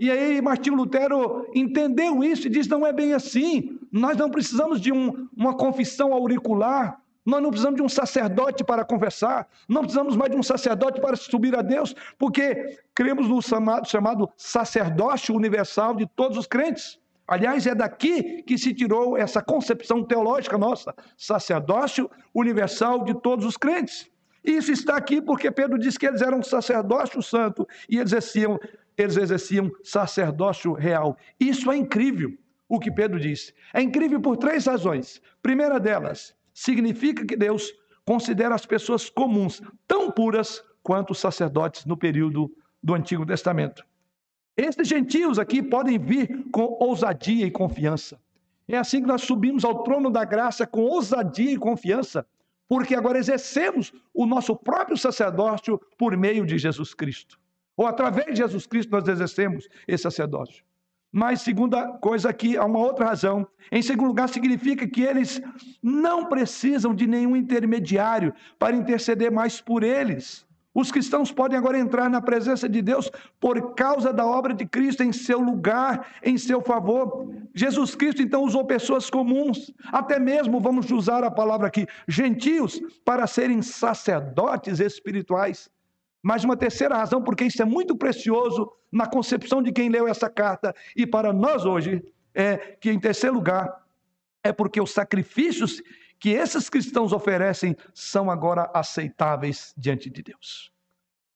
[SPEAKER 1] E aí Martinho Lutero entendeu isso e diz: não é bem assim. Nós não precisamos de um, uma confissão auricular, nós não precisamos de um sacerdote para confessar, não precisamos mais de um sacerdote para subir a Deus, porque cremos no chamado, chamado sacerdócio universal de todos os crentes. Aliás, é daqui que se tirou essa concepção teológica nossa, sacerdócio universal de todos os crentes. Isso está aqui porque Pedro disse que eles eram sacerdócio santo e eles exerciam eles exerciam sacerdócio real. Isso é incrível, o que Pedro disse. É incrível por três razões. Primeira delas, significa que Deus considera as pessoas comuns tão puras quanto os sacerdotes no período do Antigo Testamento. Estes gentios aqui podem vir com ousadia e confiança. É assim que nós subimos ao trono da graça com ousadia e confiança, porque agora exercemos o nosso próprio sacerdócio por meio de Jesus Cristo. Ou através de Jesus Cristo nós exercemos esse sacerdócio. Mas, segunda coisa aqui, há uma outra razão. Em segundo lugar, significa que eles não precisam de nenhum intermediário para interceder mais por eles. Os cristãos podem agora entrar na presença de Deus por causa da obra de Cristo em seu lugar, em seu favor. Jesus Cristo então usou pessoas comuns, até mesmo, vamos usar a palavra aqui, gentios, para serem sacerdotes espirituais. Mas uma terceira razão, porque isso é muito precioso na concepção de quem leu essa carta e para nós hoje, é que, em terceiro lugar, é porque os sacrifícios que esses cristãos oferecem são agora aceitáveis diante de Deus.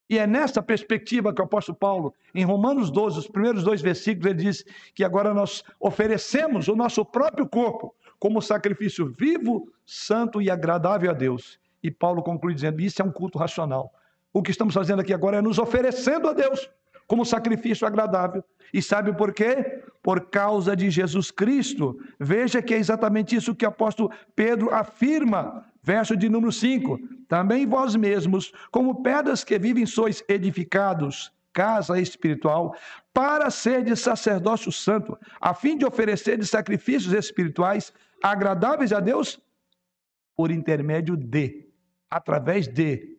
[SPEAKER 1] E é nessa perspectiva que o apóstolo Paulo, em Romanos 12, os primeiros dois versículos, ele diz que agora nós oferecemos o nosso próprio corpo como sacrifício vivo, santo e agradável a Deus. E Paulo conclui dizendo: Isso é um culto racional. O que estamos fazendo aqui agora é nos oferecendo a Deus como sacrifício agradável. E sabe por quê? Por causa de Jesus Cristo. Veja que é exatamente isso que o apóstolo Pedro afirma, verso de número 5. Também vós mesmos, como pedras que vivem, sois edificados, casa espiritual, para ser de sacerdócio santo, a fim de oferecer de sacrifícios espirituais agradáveis a Deus, por intermédio de, através de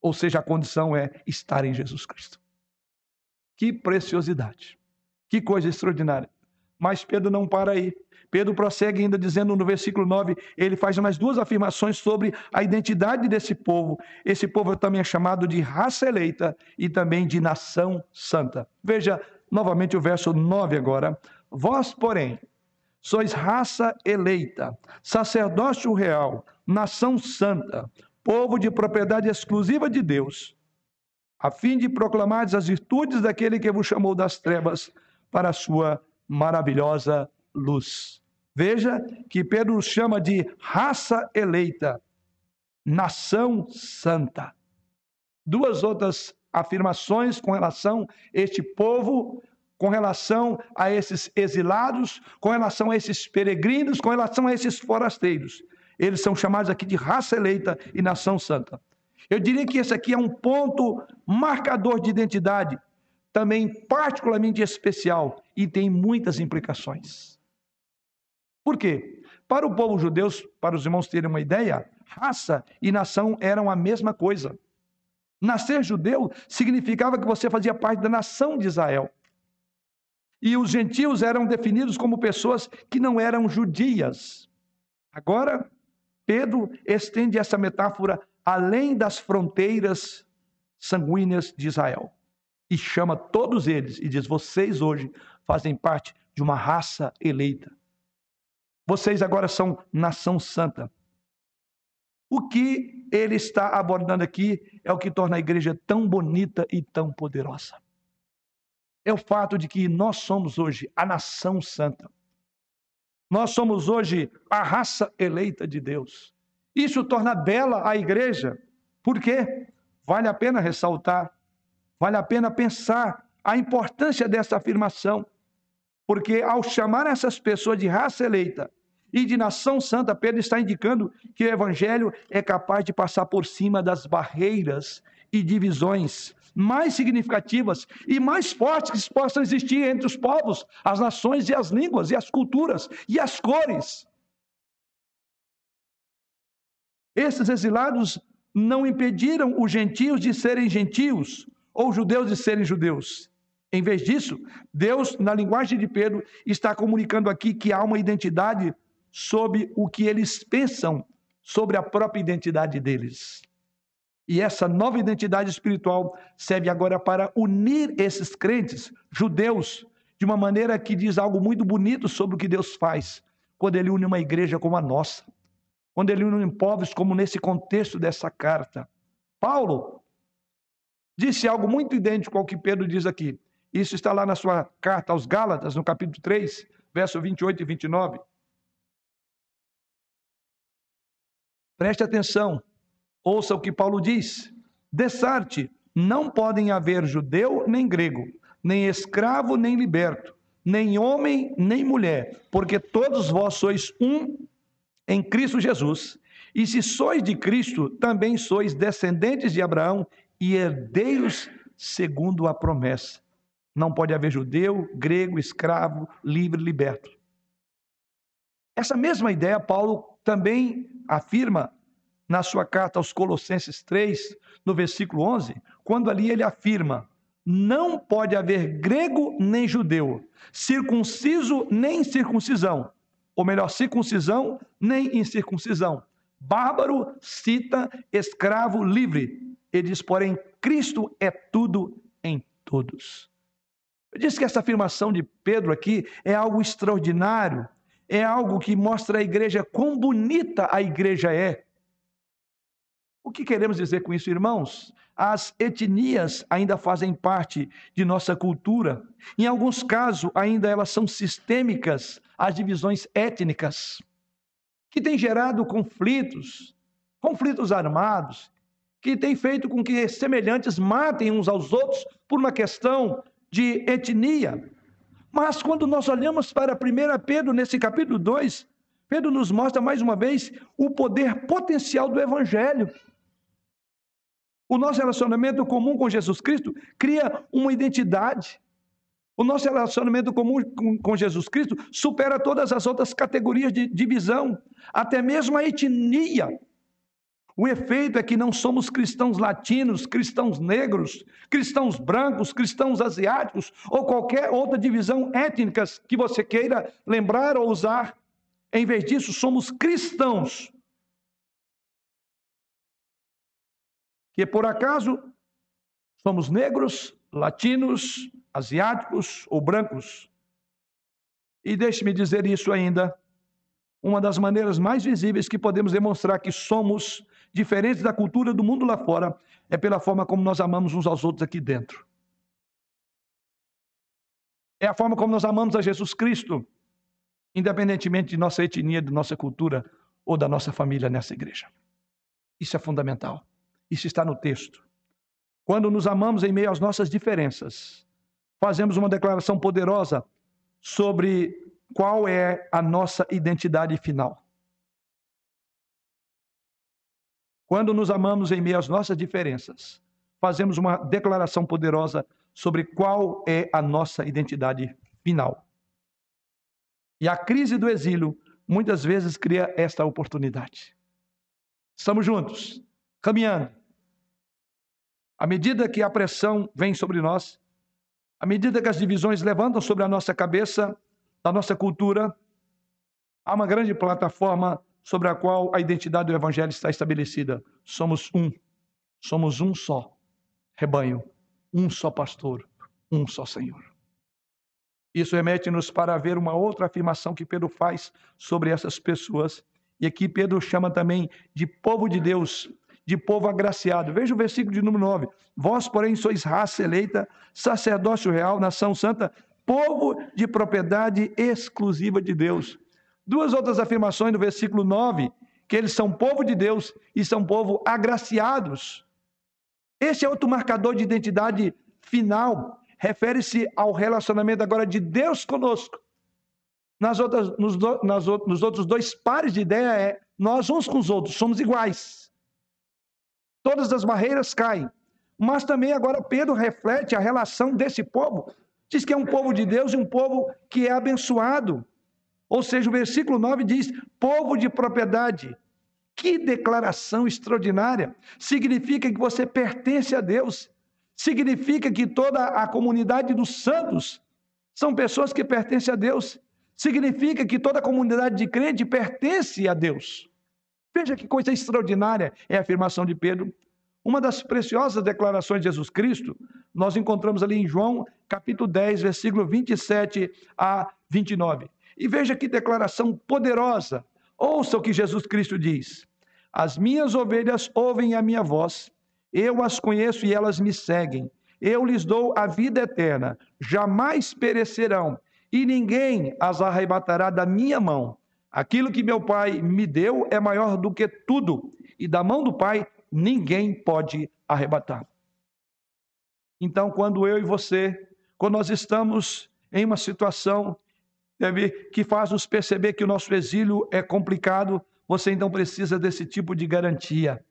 [SPEAKER 1] ou seja, a condição é estar em Jesus Cristo. Que preciosidade. Que coisa extraordinária. Mas Pedro não para aí. Pedro prossegue ainda dizendo no versículo 9, ele faz mais duas afirmações sobre a identidade desse povo. Esse povo também é chamado de raça eleita e também de nação santa. Veja novamente o verso 9 agora. Vós, porém, sois raça eleita, sacerdócio real, nação santa, povo de propriedade exclusiva de Deus, a fim de proclamar as virtudes daquele que vos chamou das trevas para a sua maravilhosa luz. Veja que Pedro chama de raça eleita, nação santa. Duas outras afirmações com relação a este povo, com relação a esses exilados, com relação a esses peregrinos, com relação a esses forasteiros. Eles são chamados aqui de raça eleita e nação santa. Eu diria que esse aqui é um ponto marcador de identidade, também particularmente especial e tem muitas implicações. Por quê? Para o povo judeu, para os irmãos terem uma ideia, raça e nação eram a mesma coisa. Nascer judeu significava que você fazia parte da nação de Israel. E os gentios eram definidos como pessoas que não eram judias. Agora, Pedro estende essa metáfora além das fronteiras sanguíneas de Israel e chama todos eles e diz: Vocês hoje fazem parte de uma raça eleita. Vocês agora são nação santa. O que ele está abordando aqui é o que torna a igreja tão bonita e tão poderosa. É o fato de que nós somos hoje a nação santa. Nós somos hoje a raça eleita de Deus. Isso torna bela a igreja. Por quê? Vale a pena ressaltar, vale a pena pensar a importância dessa afirmação. Porque ao chamar essas pessoas de raça eleita, e de nação santa, Pedro está indicando que o evangelho é capaz de passar por cima das barreiras e divisões mais significativas e mais fortes que possam existir entre os povos, as nações e as línguas e as culturas e as cores. Esses exilados não impediram os gentios de serem gentios ou os judeus de serem judeus. Em vez disso, Deus, na linguagem de Pedro, está comunicando aqui que há uma identidade sobre o que eles pensam sobre a própria identidade deles. E essa nova identidade espiritual serve agora para unir esses crentes judeus de uma maneira que diz algo muito bonito sobre o que Deus faz quando ele une uma igreja como a nossa, quando ele une povos como nesse contexto dessa carta. Paulo disse algo muito idêntico ao que Pedro diz aqui. Isso está lá na sua carta aos Gálatas, no capítulo 3, verso 28 e 29. Preste atenção, ouça o que Paulo diz. Dessarte, não podem haver judeu nem grego, nem escravo nem liberto, nem homem nem mulher, porque todos vós sois um em Cristo Jesus. E se sois de Cristo, também sois descendentes de Abraão e herdeiros segundo a promessa. Não pode haver judeu, grego, escravo, livre, liberto. Essa mesma ideia Paulo também afirma na sua carta aos Colossenses 3, no versículo 11, quando ali ele afirma: Não pode haver grego nem judeu, circunciso nem incircuncisão, ou melhor, circuncisão nem incircuncisão, bárbaro, cita, escravo, livre. Ele diz, porém, Cristo é tudo em todos. Eu disse que essa afirmação de Pedro aqui é algo extraordinário, é algo que mostra à igreja quão bonita a igreja é. O que queremos dizer com isso, irmãos? As etnias ainda fazem parte de nossa cultura. Em alguns casos, ainda elas são sistêmicas, as divisões étnicas, que têm gerado conflitos, conflitos armados, que têm feito com que semelhantes matem uns aos outros por uma questão de etnia. Mas quando nós olhamos para 1 Pedro, nesse capítulo 2, Pedro nos mostra mais uma vez o poder potencial do Evangelho. O nosso relacionamento comum com Jesus Cristo cria uma identidade. O nosso relacionamento comum com Jesus Cristo supera todas as outras categorias de divisão, até mesmo a etnia. O efeito é que não somos cristãos latinos, cristãos negros, cristãos brancos, cristãos asiáticos ou qualquer outra divisão étnica que você queira lembrar ou usar. Em vez disso, somos cristãos. Que por acaso somos negros, latinos, asiáticos ou brancos. E deixe-me dizer isso ainda. Uma das maneiras mais visíveis que podemos demonstrar que somos diferentes da cultura do mundo lá fora é pela forma como nós amamos uns aos outros aqui dentro. É a forma como nós amamos a Jesus Cristo independentemente de nossa etnia, de nossa cultura ou da nossa família nessa igreja. Isso é fundamental. Isso está no texto. Quando nos amamos em meio às nossas diferenças, fazemos uma declaração poderosa sobre qual é a nossa identidade final. Quando nos amamos em meio às nossas diferenças, fazemos uma declaração poderosa sobre qual é a nossa identidade final. E a crise do exílio muitas vezes cria esta oportunidade. Estamos juntos, caminhando. À medida que a pressão vem sobre nós, à medida que as divisões levantam sobre a nossa cabeça, da nossa cultura, há uma grande plataforma sobre a qual a identidade do Evangelho está estabelecida. Somos um, somos um só rebanho, um só pastor, um só Senhor. Isso remete-nos para ver uma outra afirmação que Pedro faz sobre essas pessoas. E aqui Pedro chama também de povo de Deus. De povo agraciado. Veja o versículo de número 9. Vós, porém, sois raça eleita, sacerdócio real, nação santa, povo de propriedade exclusiva de Deus. Duas outras afirmações no versículo 9, que eles são povo de Deus e são povo agraciados. Esse é outro marcador de identidade final, refere-se ao relacionamento agora de Deus conosco. Nas outras, nos, nas, nos outros dois pares de ideia é nós uns com os outros somos iguais. Todas as barreiras caem. Mas também agora Pedro reflete a relação desse povo. Diz que é um povo de Deus e um povo que é abençoado. Ou seja, o versículo 9 diz: povo de propriedade. Que declaração extraordinária! Significa que você pertence a Deus. Significa que toda a comunidade dos santos são pessoas que pertencem a Deus significa que toda a comunidade de crente pertence a Deus. Veja que coisa extraordinária é a afirmação de Pedro. Uma das preciosas declarações de Jesus Cristo, nós encontramos ali em João, capítulo 10, versículo 27 a 29. E veja que declaração poderosa. Ouça o que Jesus Cristo diz: As minhas ovelhas ouvem a minha voz, eu as conheço e elas me seguem. Eu lhes dou a vida eterna, jamais perecerão e ninguém as arrebatará da minha mão. Aquilo que meu Pai me deu é maior do que tudo, e da mão do Pai ninguém pode arrebatar. Então, quando eu e você, quando nós estamos em uma situação que faz nos perceber que o nosso exílio é complicado, você então precisa desse tipo de garantia.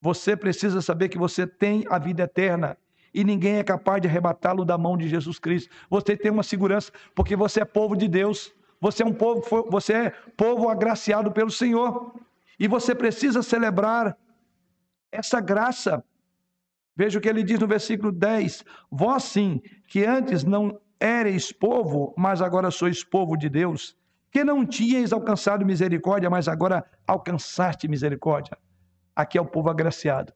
[SPEAKER 1] Você precisa saber que você tem a vida eterna e ninguém é capaz de arrebatá-lo da mão de Jesus Cristo. Você tem uma segurança, porque você é povo de Deus, você é um povo, você é povo agraciado pelo Senhor, e você precisa celebrar essa graça. Veja o que ele diz no versículo 10: Vós sim, que antes não éreis povo, mas agora sois povo de Deus, que não tinhais alcançado misericórdia, mas agora alcançaste misericórdia. Aqui é o povo agraciado.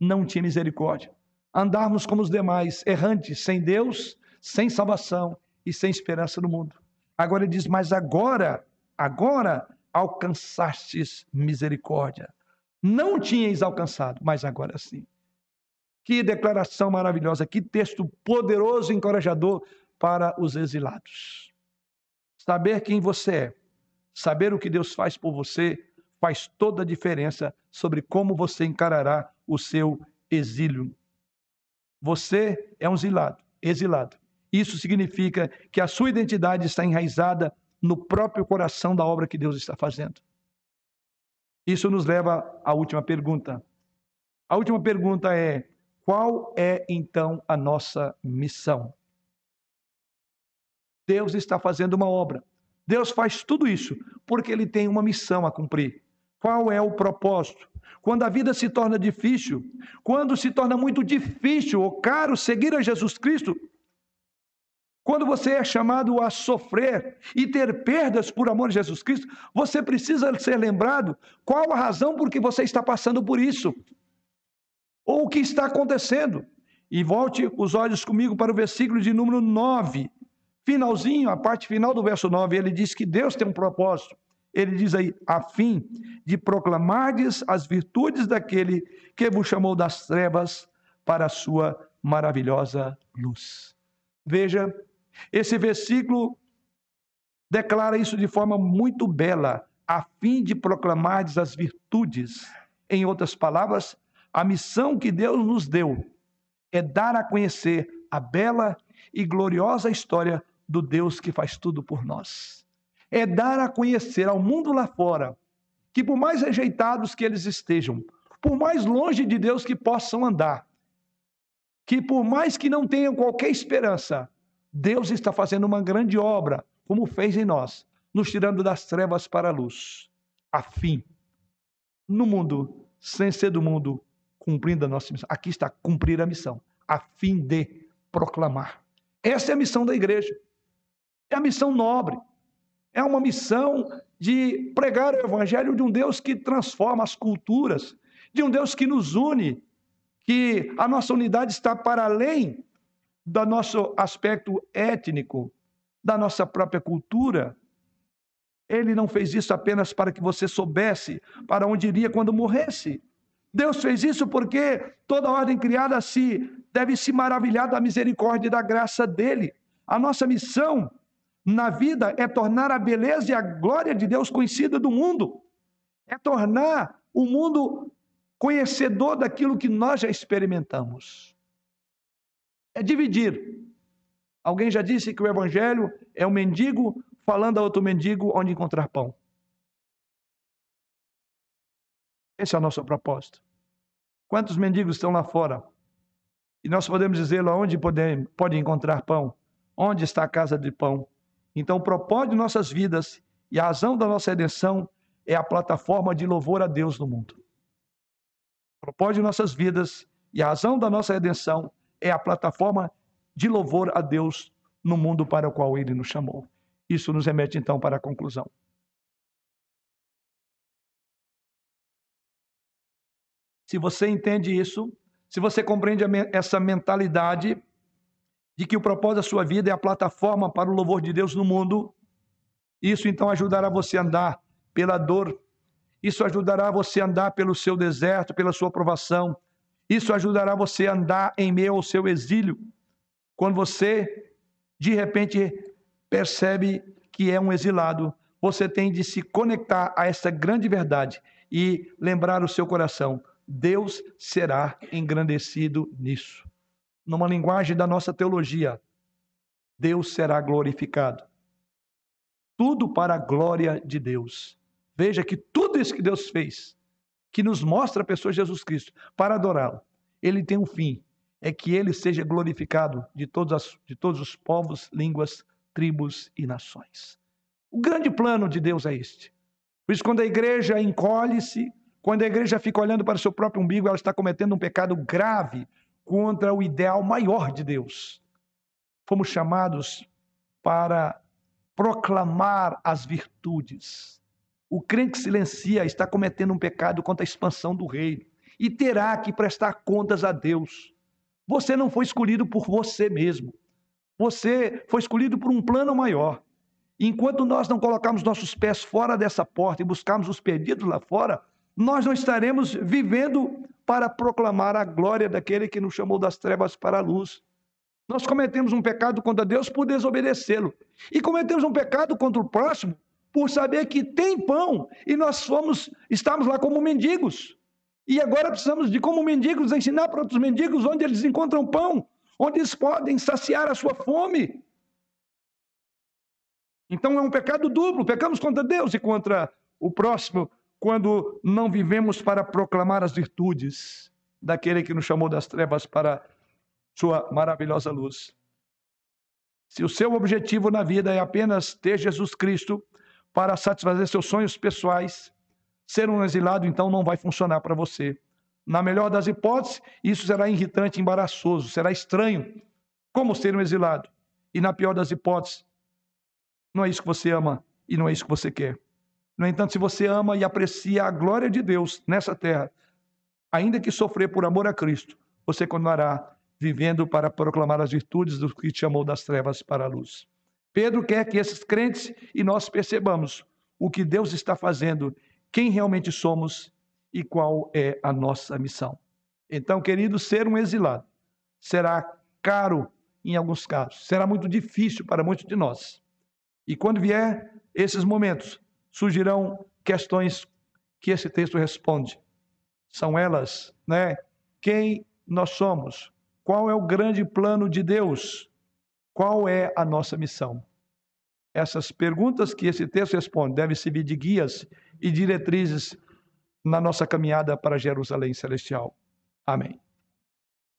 [SPEAKER 1] Não tinha misericórdia andarmos como os demais, errantes, sem Deus, sem salvação e sem esperança no mundo. Agora ele diz: Mas agora, agora alcançastes misericórdia. Não tinhais alcançado, mas agora sim. Que declaração maravilhosa, que texto poderoso e encorajador para os exilados. Saber quem você é, saber o que Deus faz por você, faz toda a diferença sobre como você encarará o seu exílio você é um exilado, exilado. Isso significa que a sua identidade está enraizada no próprio coração da obra que Deus está fazendo. Isso nos leva à última pergunta. A última pergunta é: qual é então a nossa missão? Deus está fazendo uma obra. Deus faz tudo isso porque ele tem uma missão a cumprir. Qual é o propósito? Quando a vida se torna difícil, quando se torna muito difícil ou caro seguir a Jesus Cristo, quando você é chamado a sofrer e ter perdas por amor a Jesus Cristo, você precisa ser lembrado qual a razão por que você está passando por isso, ou o que está acontecendo. E volte os olhos comigo para o versículo de número 9. Finalzinho, a parte final do verso 9, ele diz que Deus tem um propósito. Ele diz aí, a fim de proclamardes as virtudes daquele que vos chamou das trevas para a sua maravilhosa luz. Veja, esse versículo declara isso de forma muito bela, a fim de proclamardes as virtudes. Em outras palavras, a missão que Deus nos deu é dar a conhecer a bela e gloriosa história do Deus que faz tudo por nós é dar a conhecer ao mundo lá fora que, por mais rejeitados que eles estejam, por mais longe de Deus que possam andar, que por mais que não tenham qualquer esperança, Deus está fazendo uma grande obra, como fez em nós, nos tirando das trevas para a luz, a fim, no mundo, sem ser do mundo, cumprindo a nossa missão. Aqui está, cumprir a missão, a fim de proclamar. Essa é a missão da igreja. É a missão nobre. É uma missão de pregar o evangelho de um Deus que transforma as culturas, de um Deus que nos une, que a nossa unidade está para além do nosso aspecto étnico, da nossa própria cultura. Ele não fez isso apenas para que você soubesse para onde iria quando morresse. Deus fez isso porque toda ordem criada se deve se maravilhar da misericórdia e da graça dele. A nossa missão na vida é tornar a beleza e a glória de Deus conhecida do mundo. É tornar o mundo conhecedor daquilo que nós já experimentamos. É dividir. Alguém já disse que o evangelho é um mendigo falando a outro mendigo onde encontrar pão. Esse é o nosso propósito. Quantos mendigos estão lá fora? E nós podemos dizer onde pode, pode encontrar pão, onde está a casa de pão. Então, o propósito de nossas vidas e a razão da nossa redenção é a plataforma de louvor a Deus no mundo. O propósito de nossas vidas e a razão da nossa redenção é a plataforma de louvor a Deus no mundo para o qual Ele nos chamou. Isso nos remete então para a conclusão. Se você entende isso, se você compreende essa mentalidade de que o propósito da sua vida é a plataforma para o louvor de Deus no mundo, isso então ajudará você a andar pela dor, isso ajudará você a andar pelo seu deserto, pela sua provação, isso ajudará você a andar em meio ao seu exílio. Quando você, de repente, percebe que é um exilado, você tem de se conectar a essa grande verdade e lembrar o seu coração: Deus será engrandecido nisso. Numa linguagem da nossa teologia, Deus será glorificado. Tudo para a glória de Deus. Veja que tudo isso que Deus fez, que nos mostra a pessoa Jesus Cristo, para adorá-lo, ele tem um fim: é que ele seja glorificado de as, de todos os povos, línguas, tribos e nações. O grande plano de Deus é este. Por isso, quando a igreja encolhe-se, quando a igreja fica olhando para o seu próprio umbigo, ela está cometendo um pecado grave contra o ideal maior de Deus. Fomos chamados para proclamar as virtudes. O crente que silencia está cometendo um pecado contra a expansão do reino e terá que prestar contas a Deus. Você não foi escolhido por você mesmo. Você foi escolhido por um plano maior. Enquanto nós não colocarmos nossos pés fora dessa porta e buscarmos os perdidos lá fora, nós não estaremos vivendo para proclamar a glória daquele que nos chamou das trevas para a luz. Nós cometemos um pecado contra Deus por desobedecê-lo. E cometemos um pecado contra o próximo por saber que tem pão e nós fomos, estamos lá como mendigos. E agora precisamos de, como mendigos, ensinar para outros mendigos onde eles encontram pão, onde eles podem saciar a sua fome. Então é um pecado duplo, pecamos contra Deus e contra o próximo, quando não vivemos para proclamar as virtudes daquele que nos chamou das trevas para sua maravilhosa luz. Se o seu objetivo na vida é apenas ter Jesus Cristo para satisfazer seus sonhos pessoais, ser um exilado então não vai funcionar para você. Na melhor das hipóteses, isso será irritante, embaraçoso, será estranho. Como ser um exilado? E na pior das hipóteses, não é isso que você ama e não é isso que você quer. No entanto, se você ama e aprecia a glória de Deus nessa terra, ainda que sofrer por amor a Cristo, você continuará vivendo para proclamar as virtudes do que te chamou das trevas para a luz. Pedro quer que esses crentes e nós percebamos o que Deus está fazendo, quem realmente somos e qual é a nossa missão. Então, querido, ser um exilado será caro em alguns casos, será muito difícil para muitos de nós. E quando vier esses momentos, surgirão questões que esse texto responde. São elas, né? Quem nós somos? Qual é o grande plano de Deus? Qual é a nossa missão? Essas perguntas que esse texto responde devem servir de guias e diretrizes na nossa caminhada para Jerusalém Celestial. Amém.